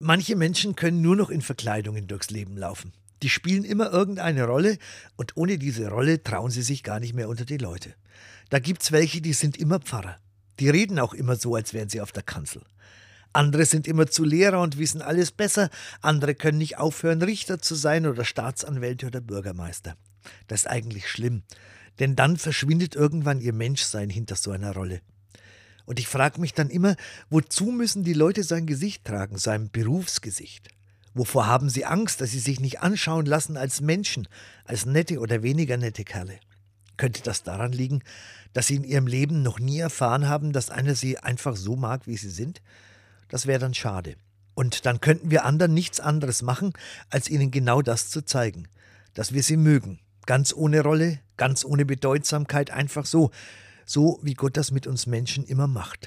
Manche Menschen können nur noch in Verkleidungen durchs Leben laufen. Die spielen immer irgendeine Rolle und ohne diese Rolle trauen sie sich gar nicht mehr unter die Leute. Da gibt's welche, die sind immer Pfarrer. Die reden auch immer so, als wären sie auf der Kanzel. Andere sind immer zu Lehrer und wissen alles besser. Andere können nicht aufhören, Richter zu sein oder Staatsanwälte oder Bürgermeister. Das ist eigentlich schlimm, denn dann verschwindet irgendwann ihr Menschsein hinter so einer Rolle. Und ich frage mich dann immer, wozu müssen die Leute sein Gesicht tragen, sein Berufsgesicht? Wovor haben sie Angst, dass sie sich nicht anschauen lassen als Menschen, als nette oder weniger nette Kerle? Könnte das daran liegen, dass sie in ihrem Leben noch nie erfahren haben, dass einer sie einfach so mag, wie sie sind? Das wäre dann schade. Und dann könnten wir anderen nichts anderes machen, als ihnen genau das zu zeigen, dass wir sie mögen, ganz ohne Rolle, ganz ohne Bedeutsamkeit, einfach so, so wie Gott das mit uns Menschen immer macht.